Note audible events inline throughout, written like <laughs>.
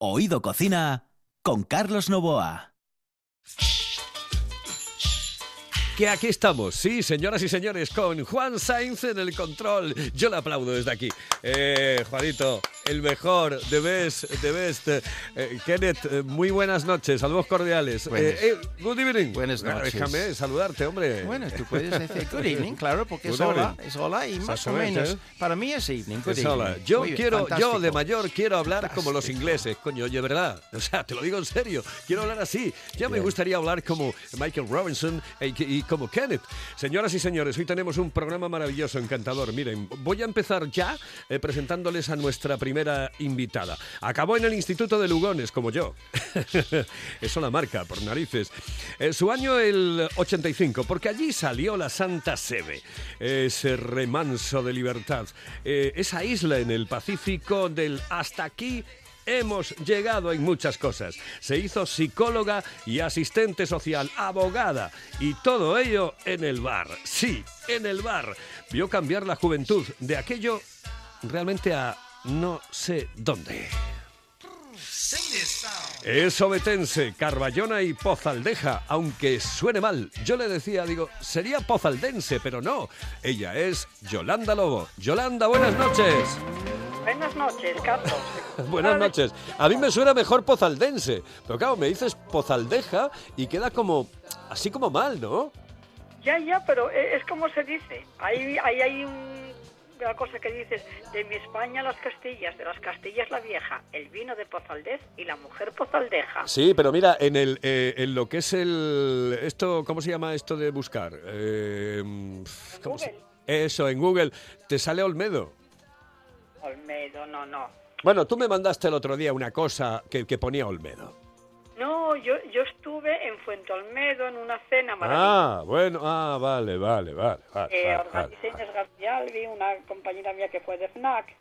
Oído Cocina con Carlos Novoa. Que aquí estamos, sí, señoras y señores, con Juan Sainz en el control. Yo le aplaudo desde aquí. Eh, Juanito, el mejor, the best, the best. Eh, Kenneth, eh, muy buenas noches, saludos cordiales. Buenas. Eh, eh, good evening. Buenas Ah, noches. Déjame saludarte, hombre. Bueno, tú puedes decir good <laughs> evening, claro, porque es Good hola, evening. es hola y más o menos. Para mí es evening, good Es hola. evening. Yo Muy bien, quiero, yo fantástico. de mayor quiero hablar como los Fantástico. ingleses, coño, oye, verdad. O sea, te lo digo en serio. Quiero hablar así. Ya me Bien. gustaría hablar como Michael Robinson y, y como Kenneth. Señoras y señores, hoy tenemos un programa maravilloso, encantador. Miren, voy a empezar ya eh, presentándoles a nuestra primera invitada. Acabó en el Instituto de Lugones, como yo. <laughs> Eso la marca, por narices. Eh, su año el 85, porque allí salió la Santa Sebe, ese remanso de libertad, eh, esa isla en el Pacífico del hasta aquí. Hemos llegado en muchas cosas. Se hizo psicóloga y asistente social, abogada, y todo ello en el bar. Sí, en el bar. Vio cambiar la juventud de aquello realmente a no sé dónde. Es obetense, Carballona y Pozaldeja, aunque suene mal. Yo le decía, digo, sería pozaldense, pero no. Ella es Yolanda Lobo. Yolanda, buenas noches. Buenas noches, Carlos. <laughs> Buenas noches. A mí me suena mejor pozaldense, pero claro, me dices pozaldeja y queda como, así como mal, ¿no? Ya, ya, pero e- es como se dice. Ahí, ahí hay un- una cosa que dices, de mi España las Castillas, de las Castillas la vieja, el vino de Pozaldez y la mujer Pozaldeja. Sí, pero mira, en el, eh, en lo que es el, esto, ¿cómo se llama esto de buscar? Eh, ¿cómo se- Google. Eso, en Google, te sale Olmedo. Olmedo, no, no. Bueno, tú me mandaste el otro día una cosa que, que ponía Olmedo. Yo, yo estuve en Fuente Olmedo en una cena maravillosa. Ah, bueno, ah, vale, vale, vale. vale, Eh, vale, organicé vale. Inés Garcialvi, una compañera mía que fue de FNAC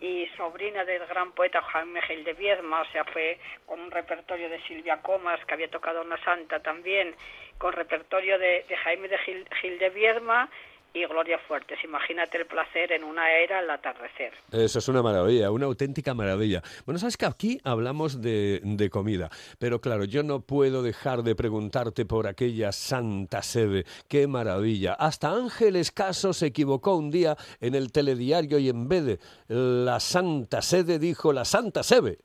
y sobrina del gran poeta Jaime Gil de Viedma, o sea, fue con un repertorio de Silvia Comas, que había tocado una santa también, con repertorio de, de Jaime de Gil, Gil de Viedma y Gloria Fuertes. Imagínate el placer en una era al atardecer. Eso es una maravilla, una auténtica maravilla. Bueno, sabes que aquí hablamos de, de comida, pero claro, yo no puedo dejar de preguntarte por aquella Santa Sede. ¡Qué maravilla! Hasta Ángeles Caso se equivocó un día en el telediario y en vez de la Santa Sede dijo la Santa Sebe.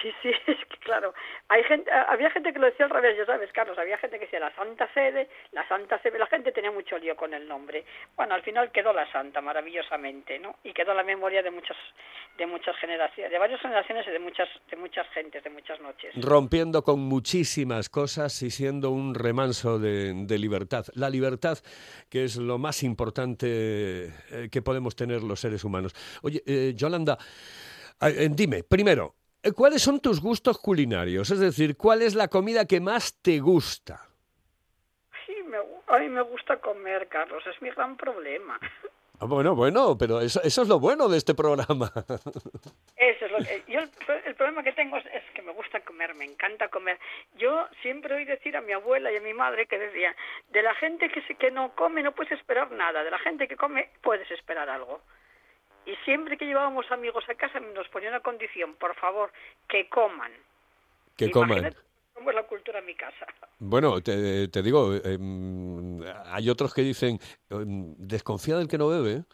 Sí, sí, <laughs> es que claro, hay gente, había gente que lo decía al revés, ya sabes, Carlos, había gente que decía la Santa Sede, la Santa Sede, la gente tenía mucho lío con el nombre. Bueno, al final quedó la Santa maravillosamente, ¿no? Y quedó la memoria de muchas de muchas generaciones, de varias generaciones y de muchas de muchas gentes, de muchas noches. rompiendo con muchísimas cosas y siendo un remanso de, de libertad. La libertad, que es lo más importante eh, que podemos tener los seres humanos. Oye, eh, Yolanda, eh, dime, primero, ¿cuáles son tus gustos culinarios? Es decir, ¿cuál es la comida que más te gusta? Sí, me, a mí me gusta comer, Carlos, es mi gran problema. Ah, Bueno, bueno, pero eso, eso es lo bueno de este programa. <laughs> Eso es lo que yo el, el problema que tengo es, es que me gusta comer, me encanta comer. Yo siempre oí decir a mi abuela y a mi madre que decían, de la gente que se, que no come no puedes esperar nada, de la gente que come puedes esperar algo. Y siempre que llevábamos amigos a casa nos ponía una condición, por favor, que coman. Que coman. Cómo es la cultura en mi casa. Bueno, te, te digo, em, hay otros que dicen, em, desconfía del que no bebe. ¿eh?".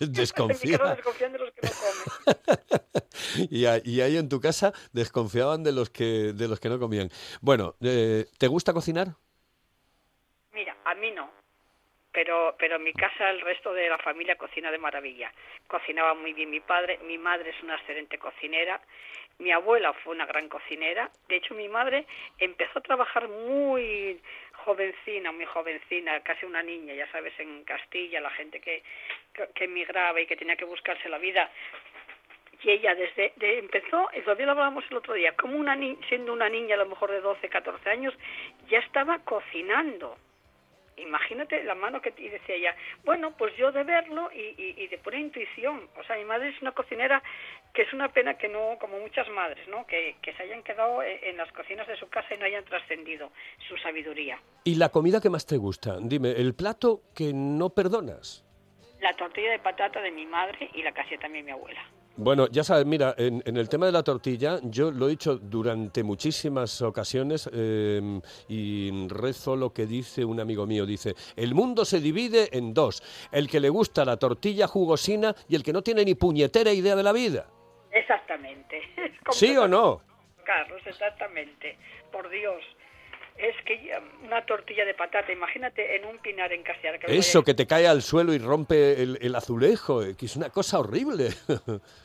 En mi casa desconfía. desconfían de los que no comen. <laughs> y, a- y ahí en tu casa desconfiaban de los que, de los que no comían. Bueno, eh, ¿te gusta cocinar? Mira, a mí no. Pero, pero en mi casa el resto de la familia cocina de maravilla. Cocinaba muy bien mi padre, mi madre es una excelente cocinera, mi abuela fue una gran cocinera. De hecho, mi madre empezó a trabajar muy jovencina, muy jovencina, casi una niña, ya sabes, en Castilla, la gente que, que, que emigraba y que tenía que buscarse la vida. Y ella desde de- empezó, todavía lo hablábamos el otro día, como una ni- siendo una niña a lo mejor de 12, 14 años, ya estaba cocinando. Imagínate la mano que y decía ella, bueno, pues yo de verlo y, y, y de pura intuición. O sea, mi madre es una cocinera que es una pena que no, como muchas madres, ¿no? Que, que se hayan quedado en, en las cocinas de su casa y no hayan trascendido su sabiduría. ¿Y la comida que más te gusta? Dime, el plato que no perdonas. La tortilla de patata de mi madre y la que hacía también mi abuela. Bueno, ya sabes, mira, en, en el tema de la tortilla, yo lo he dicho durante muchísimas ocasiones eh, y rezo lo que dice un amigo mío. Dice, el mundo se divide en dos, el que le gusta la tortilla jugosina y el que no tiene ni puñetera idea de la vida. Exactamente. <laughs> ¿Sí o no? Carlos, exactamente. Por Dios. Es que una tortilla de patata, imagínate en un pinar en Castellar. Que Eso, que te cae al suelo y rompe el, el azulejo, eh, que es una cosa horrible. <laughs>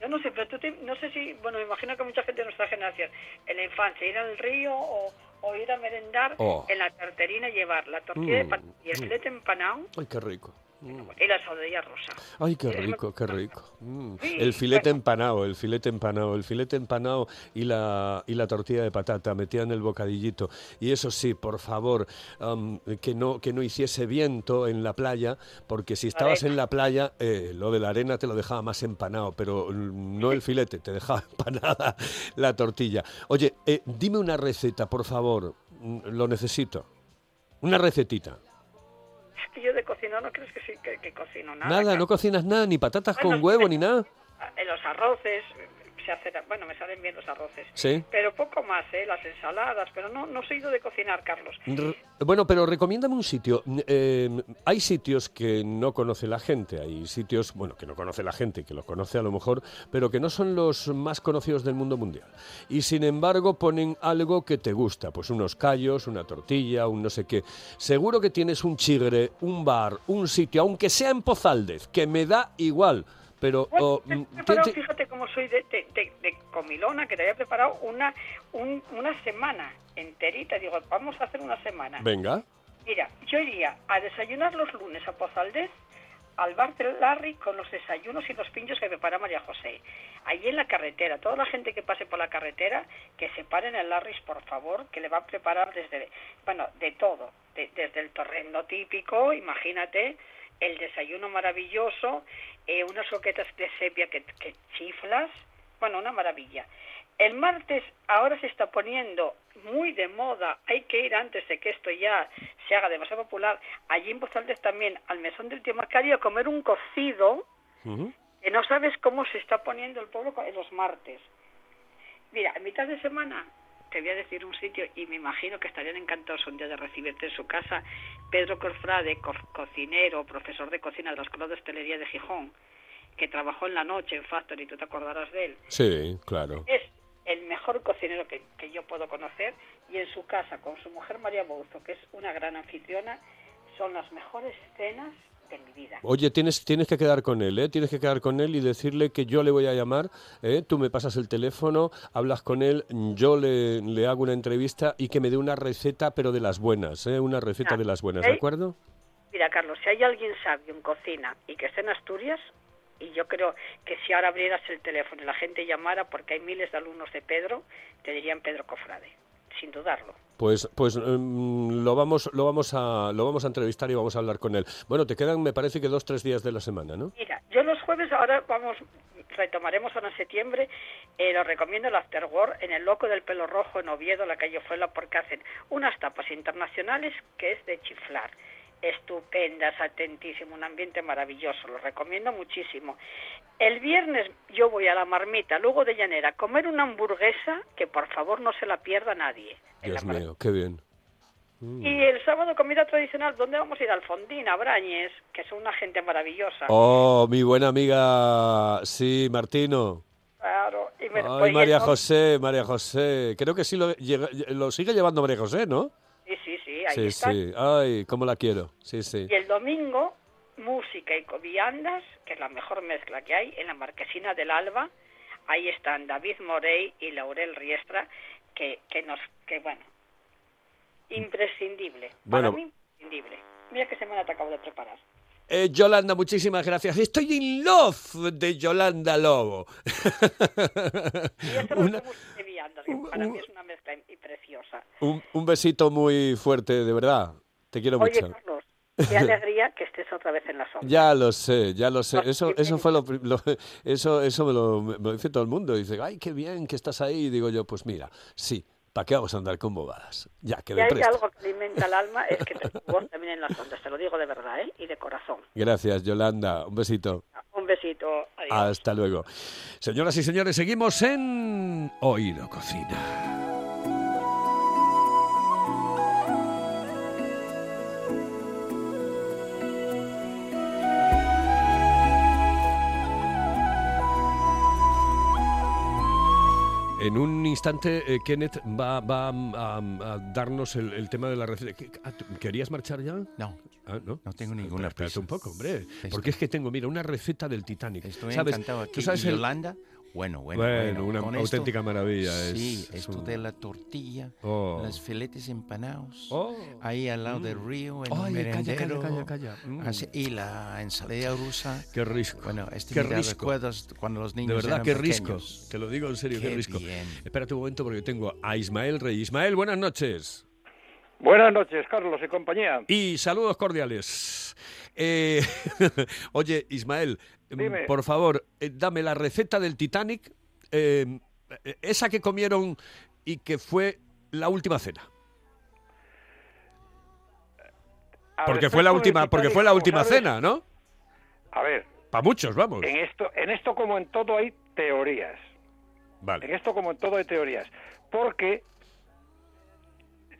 Yo no sé, pero tú te- no sé si, bueno, me imagino que mucha gente de nuestra generación, en la infancia, ir al río o, o ir a merendar Oh. en la tarterina llevar la tortilla de Mm, patata y el mm. filete empanado Ay, qué rico. Mm. y la rosa. Ay, qué rico, qué rico. Mm. Sí, El filete bueno. empanado, el filete empanado, el filete empanado y la, y la tortilla de patata metida en el bocadillito. Y eso sí, por favor, am, que, no, que no hiciese viento en la playa, porque si estabas en la playa, eh, lo de la arena te lo dejaba más empanado, pero mm, no el filete, te dejaba <laughs> empanada la tortilla. Oye, eh, dime una receta, por favor, Mm, lo necesito. Una recetita. Yo de cocinar no crees que sí que, que cocino nada. Nada, no Carlos. cocinas nada, ni patatas Bueno, con huevo, ni nada. En los arroces, se hace, bueno, me salen bien los arroces. Sí. Pero poco más, ¿eh? Las ensaladas, pero no, no soy yo de cocinar, Carlos. R- Bueno, pero recomiéndame un sitio. N- eh, hay sitios que no conoce la gente, hay sitios, bueno, que no conoce la gente, que los conoce a lo mejor, pero que no son los más conocidos del mundo mundial. Y sin embargo ponen algo que te gusta, pues unos callos, una tortilla, un no sé qué. Seguro que tienes un chigre, un bar, un sitio, aunque sea en Pozaldez, que me da igual. Pero Bueno, oh, te mm, ti- fíjate cómo soy de, de- de- de comilona, que te había preparado una, un- una semana enterita. Digo, vamos a hacer una semana. venga. Mira, yo iría a desayunar los lunes a Pozaldez, al bar del Larry, con los desayunos y los pinchos que prepara María José. Allí en la carretera, toda la gente que pase por la carretera, que se pare en el Larry's, por favor, que le va a preparar desde, bueno, de todo, de- desde el torrendo típico, imagínate, el desayuno maravilloso, eh, unas croquetas de sepia que, que chiflas, bueno, una maravilla. El martes ahora se está poniendo muy de moda, hay que ir antes de que esto ya se haga demasiado popular, allí en Pozaldez también, al mesón del tío Macario, a comer un cocido, que no sabes cómo se está poniendo el pueblo en los martes. Mira, en mitad de semana te voy a decir un sitio y me imagino que estarían encantados un día de recibirte en su casa. Pedro Corfrade, co- cocinero, profesor de cocina de la Escuela de Hostelería de Gijón, que trabajó en la noche en Factory, tú te acordarás de él. Sí, claro. Es el mejor cocinero que, que yo puedo conocer y en su casa con su mujer María Bouzo, que es una gran anfitriona, son las mejores cenas de mi vida. Oye, tienes, tienes que quedar con él, ¿eh? Tienes que quedar con él y decirle que yo le voy a llamar, ¿eh? Tú me pasas el teléfono, hablas con él, yo le, le hago una entrevista y que me dé una receta, pero de las buenas, ¿eh? Una receta Ah, de las buenas, ¿de acuerdo? Mira, Carlos, si hay alguien sabio en cocina y que esté en Asturias, y yo creo que si ahora abrieras el teléfono y la gente llamara, porque hay miles de alumnos de Pedro, te dirían Pedro Cofrade, sin dudarlo. Pues, pues mm, lo vamos, lo vamos a, lo vamos a entrevistar y vamos a hablar con él. Bueno, te quedan, me parece que dos, tres días de la semana, ¿no? Mira, yo los jueves ahora vamos, retomaremos ahora en septiembre, eh, lo recomiendo el After War en el Loco del Pelo Rojo en Oviedo, la calle Fuela, porque hacen unas tapas internacionales que es de chiflar. Estupendas, atentísimo, un ambiente maravilloso, lo recomiendo muchísimo. El viernes yo voy a la marmita, luego de llanera, a comer una hamburguesa que por favor no se la pierda nadie. Dios mío, qué bien. Y el sábado comida tradicional, ¿dónde vamos a ir? Alfondina, Brañes, que son una gente maravillosa. Oh, mi buena amiga, sí, Martino. Claro. Y me- Ay, pues, María José, María José. Creo que sí lo, lo sigue llevando María José, ¿no? Sí, sí, sí, ahí Sí, está. sí. Ay, cómo la quiero. Sí, sí. Y el domingo, música y viandas, que es la mejor mezcla que hay, en la Marquesina del Alba. Ahí están David Morey y Laurel Riestra, que, que nos, que bueno, imprescindible. Para Bueno. mí, imprescindible. Mira qué semana te acabo de preparar. Eh, Yolanda, muchísimas gracias. Estoy in love de Yolanda Lobo. Y eso Una- y viandas, que para mí es una mezcla y preciosa. un, un besito muy fuerte, de verdad. Te quiero Oye, mucho. Carlos, qué alegría que estés otra vez en la sombra. Ya lo sé, ya lo sé. Eso, eso fue lo, lo- eso, eso me lo, me lo dice todo el mundo. Dice, ay, qué bien que estás ahí. Y digo yo, pues mira, sí, ¿para qué vamos a andar con bobadas? Ya, que Si hay algo que alimenta el alma es que te <laughs> voz también en las ondas, te lo digo de verdad, ¿eh? Y de corazón. Gracias, Yolanda. Un besito. Un besito. Adiós. Hasta luego. Señoras y señores, seguimos en Oído Cocina. En un instante, eh, Kenneth va, va a, a darnos el, el tema de la receta. ¿Qué- ah, tú- ¿Querías marchar ya? No, Ah, ¿no? no tengo ninguna Espérate prisa. un poco, hombre. Estoy- Porque es que tengo, mira, una receta del Titanic. Estoy ¿Sabes? encantado ¿Tú aquí. sabes ¿Y el- Yolanda? Bueno, bueno, Bueno, bueno. una Con esto- auténtica maravilla, es- Sí, es esto un- de la tortilla, Oh. los filetes empanados, Oh. ahí al lado del río, en Ay, calla, calla, merendero. calla, calla. Mm. así, y la ensalada rusa. Qué risco. Bueno, este qué risco. recuerdos cuando los De niños verdad, eran qué risco. pequeños. Te lo digo en serio, qué, Qué risco. bien. Espérate un momento porque tengo a Ismael Rey. Ismael, buenas noches. Buenas noches, Carlos y compañía. Y saludos cordiales. Eh, <laughs> oye, Ismael, mm, Dime. por favor, eh, dame la receta del Titanic, eh, esa que comieron y que fue la última cena. Porque fue la última, porque fue la última sabes, cena, ¿no? A ver, Para muchos, vamos. en esto, en esto como en todo hay teorías. En Vale. esto como en todo hay teorías. Porque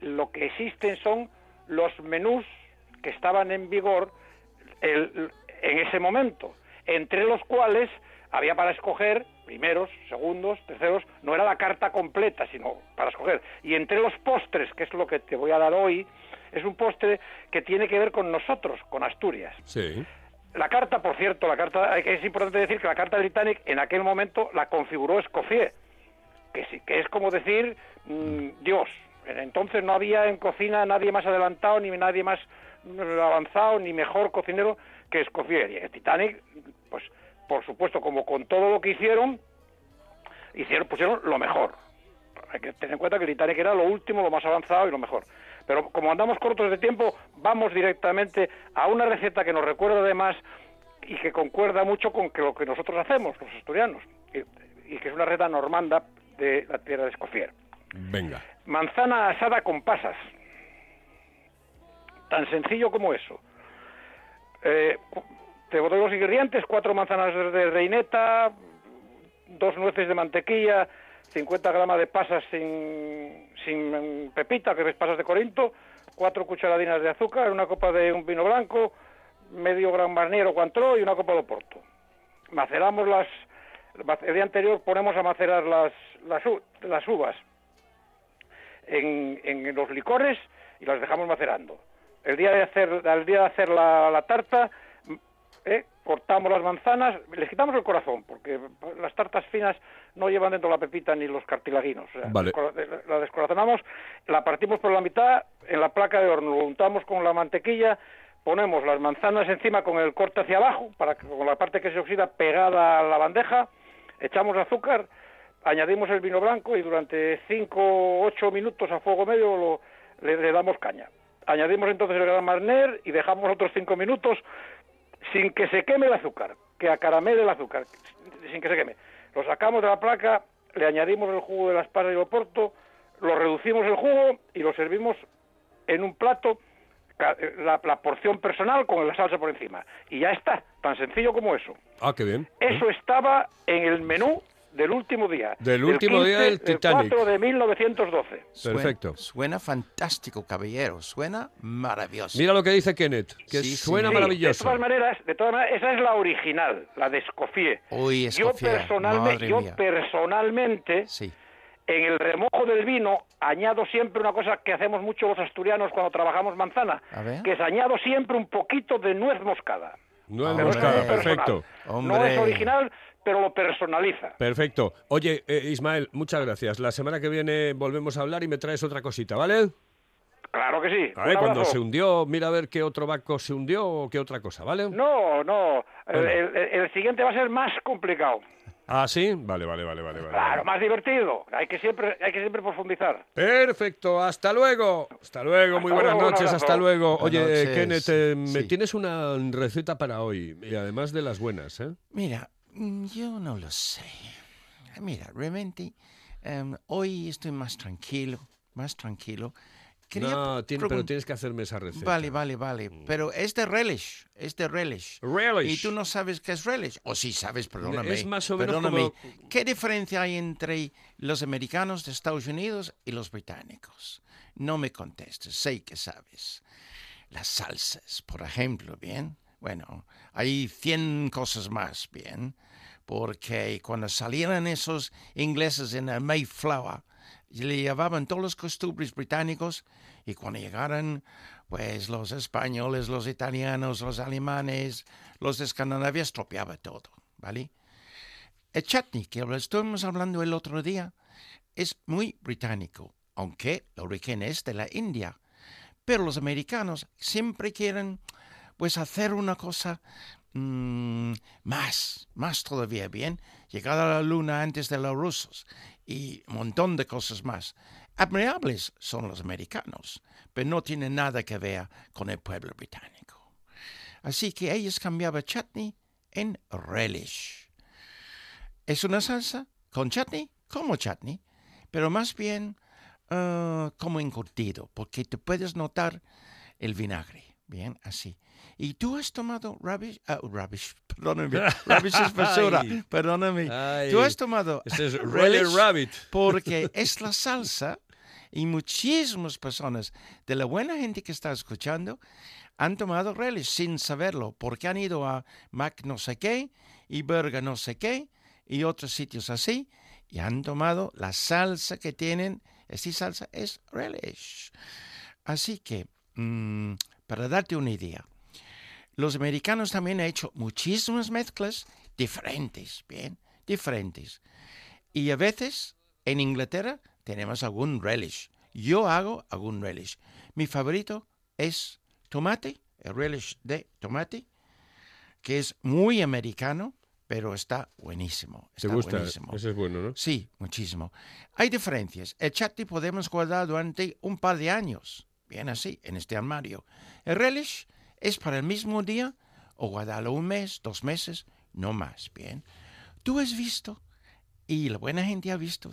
lo que existen son los menús que estaban en vigor el- en ese momento, entre los cuales había para escoger primeros, segundos, terceros, no era la carta completa, sino para escoger. Y entre los postres, que es lo que te voy a dar hoy, es un postre que tiene que ver con nosotros, con Asturias. Sí. La carta, por cierto, la carta, es importante decir que la carta del Titanic en aquel momento la configuró Escoffier, que sí, que es como decir mm, Dios. Entonces no había en cocina nadie más adelantado, ni nadie más avanzado, ni mejor cocinero que Escoffier. Y el Titanic, pues, por supuesto, como con todo lo que hicieron, hicieron, pusieron lo mejor. Hay que tener en cuenta que el Titanic era lo último, lo más avanzado y lo mejor. Pero como andamos cortos de tiempo, vamos directamente a una receta que nos recuerda además y que concuerda mucho con que lo que nosotros hacemos, los asturianos, y, y que es una receta normanda de la tierra de Escoffier. Venga. Manzana asada con pasas. Tan sencillo como eso. Eh, te doy los ingredientes, cuatro manzanas de reineta, dos nueces de mantequilla, 50 gramos de pasas sin, sin pepita, que es pasas de Corinto, cuatro cucharadinas de azúcar, una copa de un vino blanco, medio gran marnier o cuantro y una copa de oporto. Maceramos las... El día anterior ponemos a macerar las, las, las uvas en, en los licores y las dejamos macerando. El día de hacer, al día de hacer la, la tarta, ¿eh? cortamos las manzanas, les quitamos el corazón, porque las tartas finas no llevan dentro la pepita ni los cartilaginos. O sea, Vale. descora- La descorazonamos, la partimos por la mitad en la placa de horno, lo untamos con la mantequilla, ponemos las manzanas encima con el corte hacia abajo, para que con la parte que se oxida pegada a la bandeja, echamos azúcar, añadimos el vino blanco y durante 5 o 8 minutos a fuego medio lo- le, le damos caña. Añadimos entonces el gran marnier y dejamos otros 5 minutos sin que se queme el azúcar, que acaramele el azúcar, sin que se queme. Lo sacamos de la placa, le añadimos el jugo de las pasas y el oporto, lo reducimos el jugo y lo servimos en un plato, ca- la, la porción personal con la salsa por encima. Y ya está, tan sencillo como eso. Ah, qué bien. Eso estaba en el menú del último día. Del último día del Titanic. 4 de 1912. Suena- Perfecto. Suena fantástico, caballero. Suena maravilloso. Mira lo que dice Kenneth, que Sí, suena sí. Sí, maravilloso. De todas maneras, de todas maneras, esa es la original, la de Escoffier. Uy, yo, personalmente, yo personalmente, Sí. en el remojo del vino, añado siempre una cosa que hacemos mucho los asturianos cuando trabajamos manzana, A ver. que es añado siempre un poquito de nuez moscada. Hombre. Pero es perfecto. personal. No Hombre. es original, pero lo personaliza. Perfecto. Oye, eh, Ismael, muchas gracias. La semana que viene volvemos a hablar y me traes otra cosita, ¿vale? Claro que sí. A ver, cuando se hundió, mira a ver qué otro barco se hundió o qué otra cosa, ¿vale? No, no. El- el siguiente va a ser más complicado. Ah, sí. Vale, vale, vale, vale. vale. Claro, más divertido. Hay que siempre, hay que siempre profundizar. Perfecto, hasta luego. Hasta luego, muy Hasta buenas luego, noches, hasta luego. Buenas Oye, noches. Kenneth, eh, me Sí. tienes una receta para hoy, y además de las buenas, ¿eh? Mira, mm, yo no lo sé. Mira, realmente em, hoy estoy más tranquilo, más tranquilo. Quería No, tiene- pero tienes que hacerme esa receta. Vale, vale, vale. Pero es de relish, es de relish. Relish. Y tú no sabes qué es relish. O sí sabes, perdóname. Es más o menos perdóname. como- ¿Qué diferencia hay entre los americanos de Estados Unidos y los británicos? No me contestes, sé que sabes. Las salsas, por ejemplo, ¿bien? Bueno, hay 100 cosas más, ¿bien? Porque cuando salieron esos ingleses en el Mayflower, le llevaban todos los costumbres británicos y cuando llegaron, pues los españoles, los italianos, los alemanes, los de Escandinavia, estropeaba todo, ¿vale? El chutney, que estuvimos hablando el otro día, es muy británico, aunque el origen es de la India. Pero los americanos siempre quieren, pues, hacer una cosa mm, más, más todavía bien, llegar a la luna antes de los rusos y un montón de cosas más. Admirables son los americanos, pero no tienen nada que ver con el pueblo británico. Así que ellos cambiaban chutney en relish. Es una salsa con chutney, como chutney, pero más bien ah, como encurtido, porque te puedes notar el vinagre, bien, así. Y tú has tomado rubbish, ah, rubbish, <laughs> perdóname, <laughs> rubbish es basura, perdóname. Ay. Tú has tomado Ese es relish Rabbit. <laughs> porque es la salsa y muchísimas personas de la buena gente que está escuchando han tomado relish sin saberlo porque han ido a Mac no sé qué y Burger no sé qué y otros sitios así y han tomado la salsa que tienen. Esta salsa es relish. Así que, mm, para darte una idea, los americanos también han hecho muchísimas mezclas diferentes, bien, diferentes. Y a veces en Inglaterra tenemos algún relish. Yo hago algún relish. Mi favorito es tomate, el relish de tomate, que es muy americano, pero está buenísimo. ¿Te está gusta? buenísimo. Ese es bueno, ¿no? Sí, muchísimo. Hay diferencias. El chutney podemos guardar durante un par de años, bien así, en este armario. El relish es para el mismo día o guardarlo un mes, dos meses, no más, bien. Tú has visto, y la buena gente ha visto,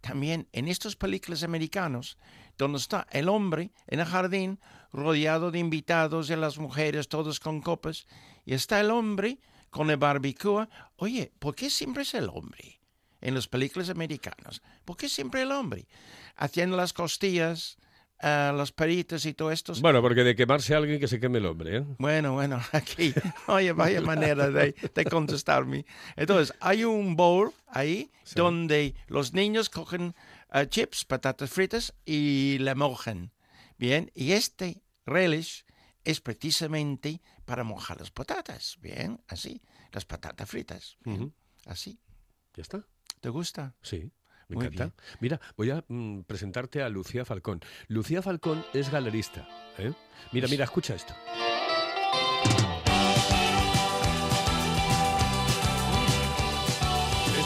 también en estas películas americanos, donde está el hombre en el jardín, rodeado de invitados y las mujeres, todos con copas, y está el hombre con el barbecue. Oye, ¿por qué siempre es el hombre? En las películas americanas. ¿Por qué siempre el hombre? Haciendo las costillas, ah, los peritos y todo esto. Bueno, porque de quemarse alguien que se queme el hombre, ¿eh? Bueno, bueno, <laughs> aquí, oye, vaya <laughs> manera de, de contestarme. Entonces, hay un bowl ahí donde los niños cogen ah, chips, patatas fritas y le mojan. Bien, y este relish es precisamente para mojar las patatas. Bien, así, las patatas fritas. Bien. Así. ¿Ya está? ¿Te gusta? Sí. Me Muy encanta. bien. Mira, voy a mm, presentarte a Lucía Falcón. Lucía Falcón es galerista. ¿eh? Mira, mira, escucha esto.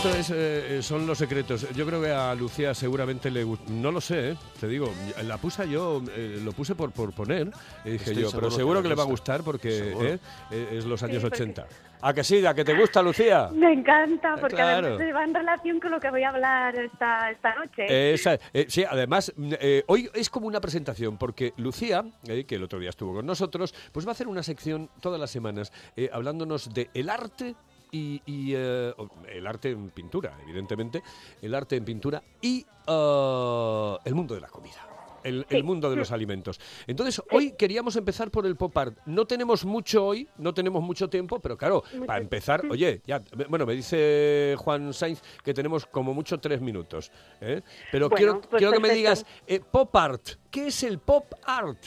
Esto es, eh, son los secretos. Yo creo que a Lucía seguramente le gusta. No lo sé, ¿eh? te digo. La puse yo, eh, lo puse por, por poner. y dije Estoy yo, seguro pero que seguro que le va a gusta. gustar porque. ¿eh? Eh, es los años porque- 80. ¿A que sí? ¿A que te gusta, Lucía? Me encanta, porque Claro. además va en relación con lo que voy a hablar esta, esta noche. Esa- eh, sí, además, mm, eh, hoy es como una presentación, porque Lucía, eh, que el otro día estuvo con nosotros, pues va a hacer una sección todas las semanas eh, hablándonos de el arte y, y, eh, el arte en pintura, evidentemente, el arte en pintura y eh, el mundo de la comida. El, mundo de los alimentos. Entonces, hoy queríamos empezar por el pop art. No tenemos mucho hoy, no tenemos mucho tiempo, pero claro, para empezar, oye, ya, bueno, me dice Juan Sainz que tenemos como mucho tres minutos. ¿eh? Pero Bueno, quiero, pues quiero que me digas, eh, pop art, ¿qué es el pop art?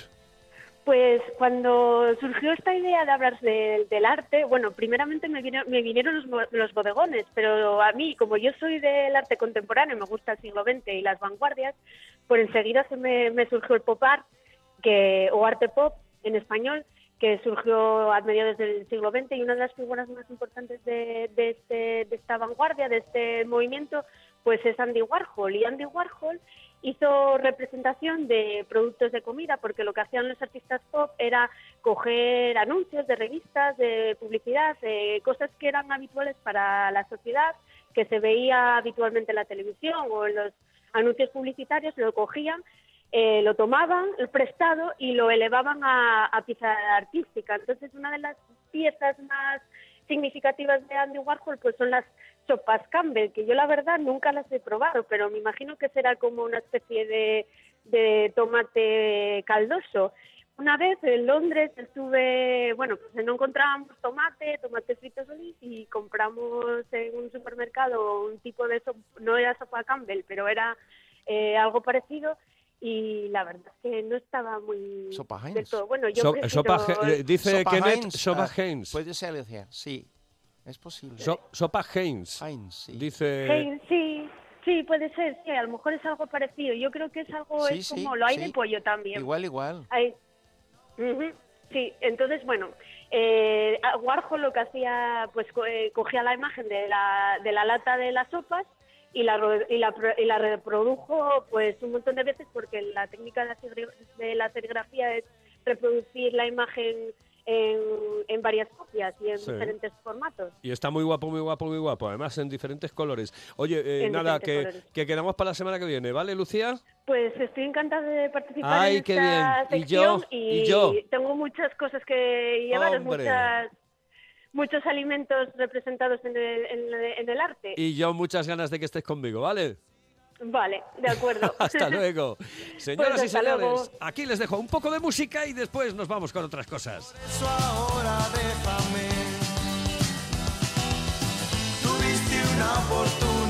Pues cuando surgió esta idea de hablar de- del arte, bueno, primeramente me, me vinieron los, los bodegones, pero a mí, como yo soy del arte contemporáneo, me gusta el siglo XX y las vanguardias, pues enseguida se me, surgió el pop art, que, o arte pop en español, que surgió a mediados del siglo XX y una de las figuras más importantes de, este- de esta vanguardia, de este movimiento, pues es Andy Warhol. Y Andy Warhol hizo representación de productos de comida porque lo que hacían los artistas pop era coger anuncios de revistas, de publicidad, de cosas que eran habituales para la sociedad, que se veía habitualmente en la televisión o en los anuncios publicitarios, lo cogían eh, lo tomaban el prestado y lo elevaban a, a pieza artística. Entonces, una de las piezas más significativas de Andy Warhol pues son las sopas Campbell, que yo la verdad nunca las he probado, pero me imagino que será como una especie de, de tomate caldoso. Una vez en Londres estuve, bueno, pues no encontrábamos tomate, tomate frito solís y compramos en un supermercado un tipo de sopa, no era sopa Campbell, pero era eh, algo parecido y la verdad es que no estaba muy Sopa del todo. Bueno, yo So- prefiero- sopa eh, dice Sopa Kenneth Heinz, sopa ah, Heinz. Puede ser, Alicia, sí. Es posible. So- sopa Heinz. Heinz, sí. Dice... Heinz, sí, sí, puede ser, sí, a lo mejor es algo parecido. Yo creo que es algo, Sí, es sí, como lo hay sí. de pollo también. Igual, igual. Hay- Sí, entonces, bueno, eh, Warhol lo que hacía, pues co- eh, cogía la imagen de la, de la lata de las sopas y la, y, la, pro- y la reprodujo pues un montón de veces porque la técnica de la, serigrafía es reproducir la imagen en, en varias copias y en Sí. diferentes formatos. Y está muy guapo, muy guapo, muy guapo. Además, en diferentes colores. Oye, eh, nada, que, que quedamos para la semana que viene, ¿vale, Lucía? Pues estoy encantada de participar Ay, en qué esta bien. Y yo, sección y yo. tengo muchas cosas que Hombre. muchas, muchos alimentos representados en el, en, el- en el arte. Y yo muchas ganas de que estés conmigo, ¿vale? Vale, de acuerdo. <laughs> Hasta luego. <laughs> Señoras Pues y hasta señores, luego. aquí les dejo un poco de música y después nos vamos con otras cosas. Eso ahora déjame. Tuviste una oportunidad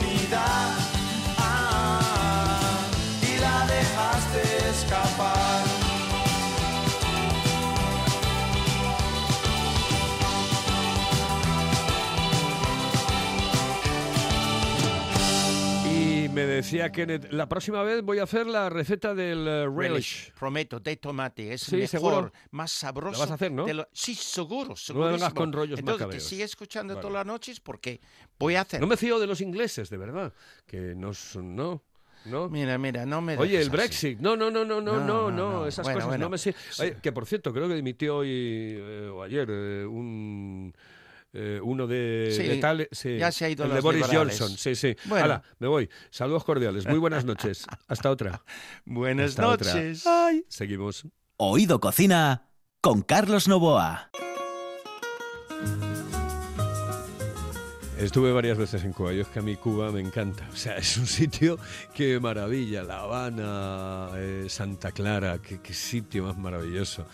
decía Kenneth, la próxima vez voy a hacer la receta del eh, relish. Relish, prometo, de tomate. Es Sí, mejor, seguro. más sabroso. ¿La vas a hacer, no? lo- Sí, seguro, No seguro. me vengas con rollos Entonces, macabeos. te sigue escuchando Vale. todas las noches porque voy a hacer. No me fío de los ingleses, de verdad. Que no son, no, no. Mira, mira, no me Oye, el. Brexit. No, no, no, no, no, No, no, no, no. no. Esas Bueno, cosas bueno. no me. Oye, que por cierto, creo que dimitió hoy eh, o ayer eh, un eh, uno de, Sí, de tal, sí, ya se ha ido el de los Boris liberales. Johnson. Sí, sí. Bueno. Hala, me voy. Saludos cordiales. Muy buenas <laughs> noches. Hasta otra. Buenas Hasta otra. noches. Ay. Seguimos. Oído Cocina con Carlos Novoa. Estuve varias veces en Cuba. Yo es que a mí Cuba me encanta. O sea, es un sitio que maravilla. La Habana, eh, Santa Clara, qué, qué sitio más maravilloso.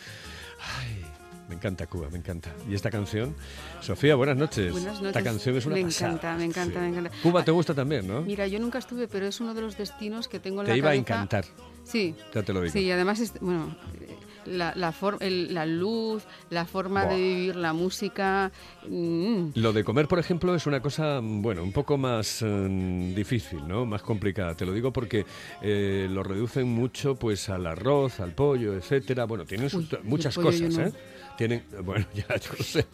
Ay, me encanta Cuba, me encanta. ¿Y esta canción? Sofía, buenas noches. Buenas Esta noches. canción es una Me pasada. encanta, me encanta, me encanta. Cuba te gusta también, ¿no? Mira, yo nunca estuve, pero es uno de los destinos que tengo en te la iba a cabeza. encantar, Sí, ya te lo digo. sí, y además, es- bueno, eh, la, la, for- el- la luz, la forma de vivir, la música. mm, Lo de comer, por ejemplo, es una cosa, mm, bueno, un poco más mm, difícil, ¿no? Más complicada. Te lo digo porque eh, lo reducen mucho, pues, al arroz, al pollo, etcétera. Bueno, tienen sus- Uy, el muchas cosas, no. ¿eh? Tienen, <laughs> bueno, ya yo lo sé,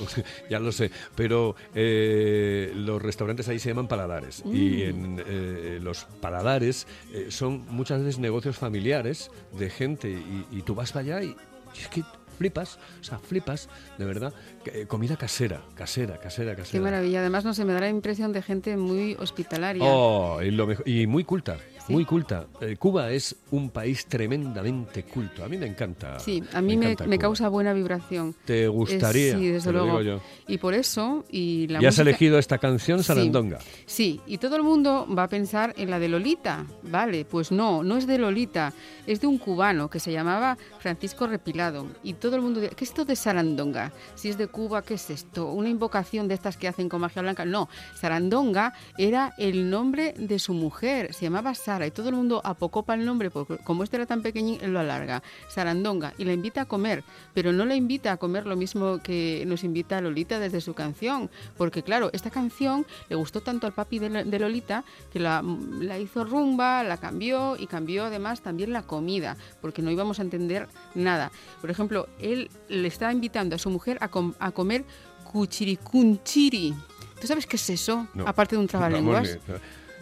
<laughs> ya lo sé, pero eh, los restaurantes ahí se llaman paladares Mm. y en eh, los paladares eh, son muchas veces negocios familiares de gente y, y tú vas para allá y, y es que flipas, o sea, flipas, de verdad, eh, comida casera, casera, casera, casera. qué maravilla. Además, no se me da la impresión de gente muy hospitalaria. Oh, y, lo mejor- y muy culta, Sí. muy culta. Eh, Cuba es un país tremendamente culto. A mí me encanta. Sí, a mí me, me causa buena vibración. Te Eh, gustaría. sí, desde luego. digo yo. Y por eso, y la y has elegido esta canción. Sarandonga. Sí, y todo el mundo va a pensar en la de Lolita. Vale, pues no, no es de Lolita, es de un cubano que se llamaba Francisco Repilado. Y todo el mundo dice, ¿qué es esto de Sarandonga? Si es de Cuba, ¿qué es esto? ¿Una invocación de estas que hacen con magia blanca? No, Sarandonga era el nombre de su mujer, se llamaba Sara, y todo el mundo apocopa el nombre, porque como este era tan pequeñín, lo alarga. Sarandonga, y la invita a comer, pero no la invita a comer lo mismo que nos invita a Lolita desde su canción, porque claro, esta canción le gustó tanto al papi de, Lo- de Lolita que la, la hizo rumba, la cambió y cambió además también la comida, porque no íbamos a entender nada. Por ejemplo, él le estaba invitando a su mujer a, com- a comer cuchiricunchiri. ¿Tú sabes qué es eso? No. Aparte de un <laughs> trabalenguas. ni-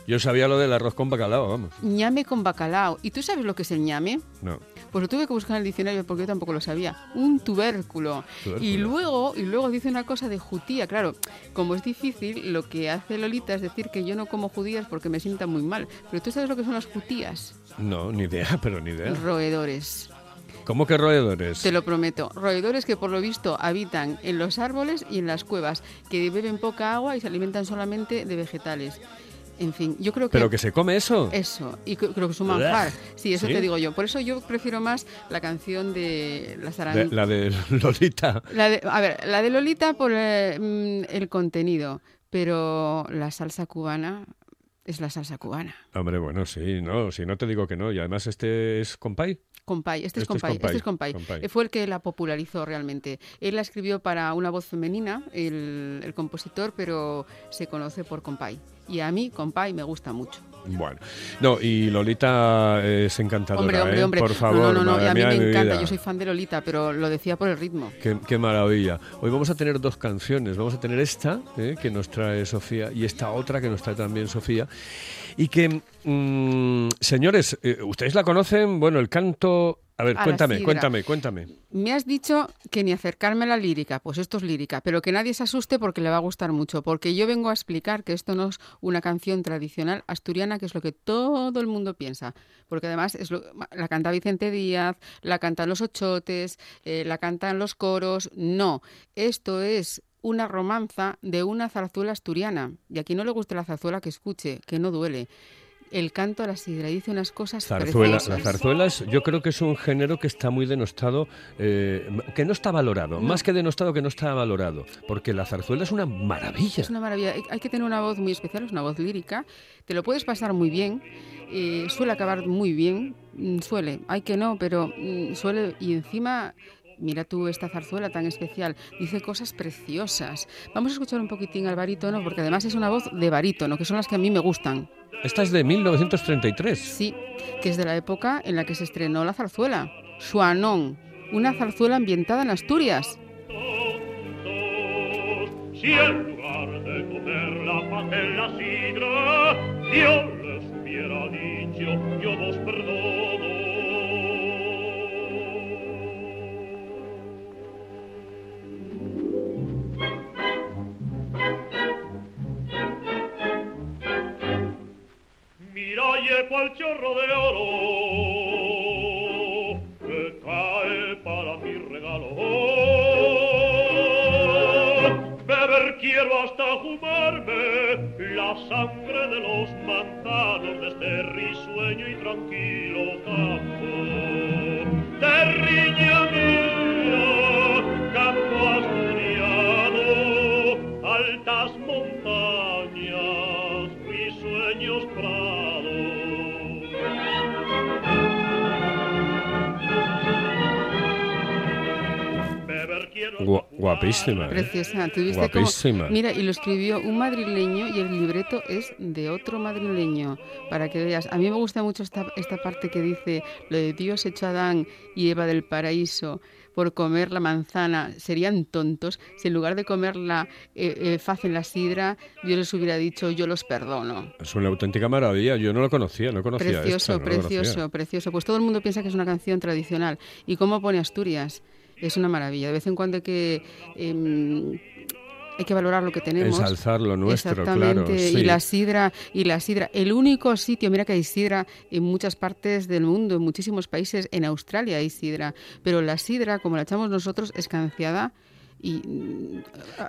Yo sabía lo del arroz con bacalao, vamos. ñame con bacalao. ¿Y tú sabes lo que es el ñame? No. Pues lo tuve que buscar en el diccionario porque yo tampoco lo sabía. Un tubérculo. Tubérculo. Y luego, y luego dice una cosa de jutía. Claro, como es difícil, lo que hace Lolita es decir que yo no como judías porque me sientan muy mal. Pero tú sabes lo que son las jutías. No, ni idea, <laughs> pero ni idea. Roedores. ¿Cómo que roedores? Te lo prometo. Roedores que por lo visto habitan en los árboles y en las cuevas, que beben poca agua y se alimentan solamente de vegetales. En fin, yo creo que... ¿Pero que se come eso? Eso, y cre- creo que es un manjar. Sí, eso ¿Sí? te digo yo. Por eso yo prefiero más la canción de las De- aran- la de Lolita. la de- a ver, la de Lolita por eh, mm, el contenido, pero la salsa cubana es la salsa cubana. Hombre, bueno, sí, no, si no te digo que no. Y además este es compay. Compay, este es Este es Compay, este es Compay. Compay. Fue el que la popularizó realmente. Él la escribió para una voz femenina, el, el compositor, pero se conoce por Compay. Y a mí Compay me gusta mucho. Bueno, no, y Lolita es encantadora, Hombre, hombre, ¿eh? hombre. Por favor, no, no, no, y a mí me encanta. vida. Yo soy fan de Lolita, pero lo decía por el ritmo. Qué, qué maravilla. Hoy vamos a tener dos canciones. Vamos a tener esta, ¿eh? que nos trae Sofía, y esta otra que nos trae también Sofía. Y que, mm, señores, eh, ¿ustedes la conocen? Bueno, el canto... A ver, A cuéntame, cuéntame, cuéntame. Me has dicho que ni acercarme a la lírica, pues esto es lírica, pero que nadie se asuste porque le va a gustar mucho, porque yo vengo a explicar que esto no es una canción tradicional asturiana, que es lo que todo el mundo piensa, porque además es lo- la canta Vicente Díaz, la cantan los ochotes, eh, la cantan los coros, no, esto es una romanza de una zarzuela asturiana, y a quien no le guste la zarzuela que escuche, que no duele. El canto a la sidra dice unas cosas Zarzuela, preciosas. las zarzuelas yo creo que es un género que está muy denostado, eh, que no está valorado, más que denostado que no está valorado, porque la zarzuela es una maravilla. Es una maravilla. Hay- Hay que tener una voz muy especial, es una voz lírica. Te lo puedes pasar muy bien. eh, suele acabar muy bien. mm, Suele. Hay que no, pero mm, suele. Y encima. Mira tú esta zarzuela tan especial, dice cosas preciosas. Vamos a escuchar un poquitín al barítono, porque además es una voz de barítono, que son las que a mí me gustan. Esta es de 1933. Sí, que es de la época en la que se estrenó la zarzuela. Suanón, una zarzuela ambientada en Asturias. Si en lugar de comer la paz en la sidra, Dios les hubiera dicho, yo vos perdono. Y cual chorro de oro que cae para mi regalo. Beber quiero hasta fumarme la sangre de los manzanos de este risueño y tranquilo campo. Guapísima. ¿eh? Preciosa, tuviste Guapísima. como... Mira, y lo escribió un madrileño y el libreto es de otro madrileño, para que veas. A mí me gusta mucho esta, esta parte que dice, lo de Dios hecho a Adán y Eva del paraíso por comer la manzana, serían tontos si en lugar de comerla eh, eh, facen la sidra, Dios les hubiera dicho, yo los perdono. Es una auténtica maravilla. Yo no lo conocía, no conocía Precioso, esto, no precioso, conocía. precioso. Pues todo el mundo piensa que es una canción tradicional. ¿Y cómo pone Asturias? Es una maravilla. De vez en cuando hay que, em, hay que valorar lo que tenemos. Ensalzar lo nuestro, Exactamente. claro. sí. Y la sidra, y la sidra. El único sitio, mira que hay sidra en muchas partes del mundo, en muchísimos países. En Australia hay sidra. Pero la sidra, como la echamos nosotros, escanciada y...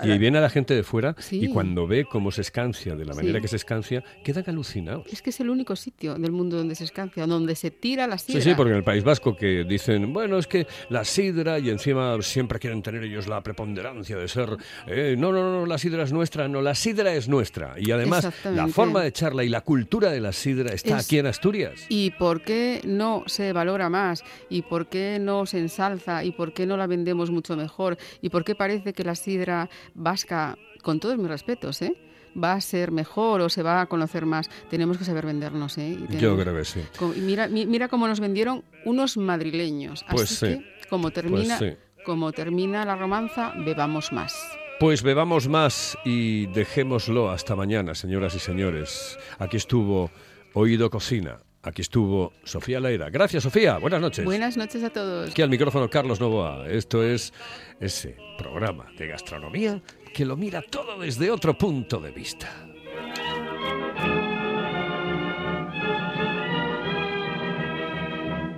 Y viene la gente de fuera Sí. y cuando ve cómo se escancia, de la manera Sí. que se escancia, quedan alucinados. Es que es el único sitio del mundo donde se escancia, donde se tira la sidra. Sí, sí, porque en el País Vasco que dicen, bueno, es que la sidra y encima siempre quieren tener ellos la preponderancia de ser, eh, no, no, no, la sidra es nuestra, no, la sidra es nuestra. Y además la forma de echarla y la cultura de la sidra está Es- aquí en Asturias. ¿Y por qué no se valora más? ¿Y por qué no se ensalza? ¿Y por qué no la vendemos mucho mejor? ¿Y por qué parece que la sidra vasca, con todos mis respetos, ¿eh? va a ser mejor o se va a conocer más? Tenemos que saber vendernos. ¿eh? Y Yo creo que sí. Mira, mi- mira cómo nos vendieron unos madrileños. Pues Así sí. que, como termina, sí. como termina la romanza, bebamos más. Pues bebamos más y dejémoslo hasta mañana, señoras y señores. Aquí estuvo Oído Cocina. Aquí estuvo Sofía Leira. Gracias, Sofía. Buenas noches. Buenas noches a todos. Aquí al micrófono Carlos Novoa. Esto es ese programa de gastronomía que lo mira todo desde otro punto de vista.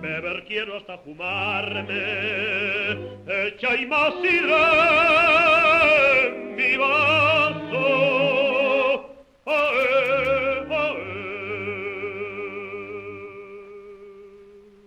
Beber quiero hasta fumarme, echa y más en mi vaso.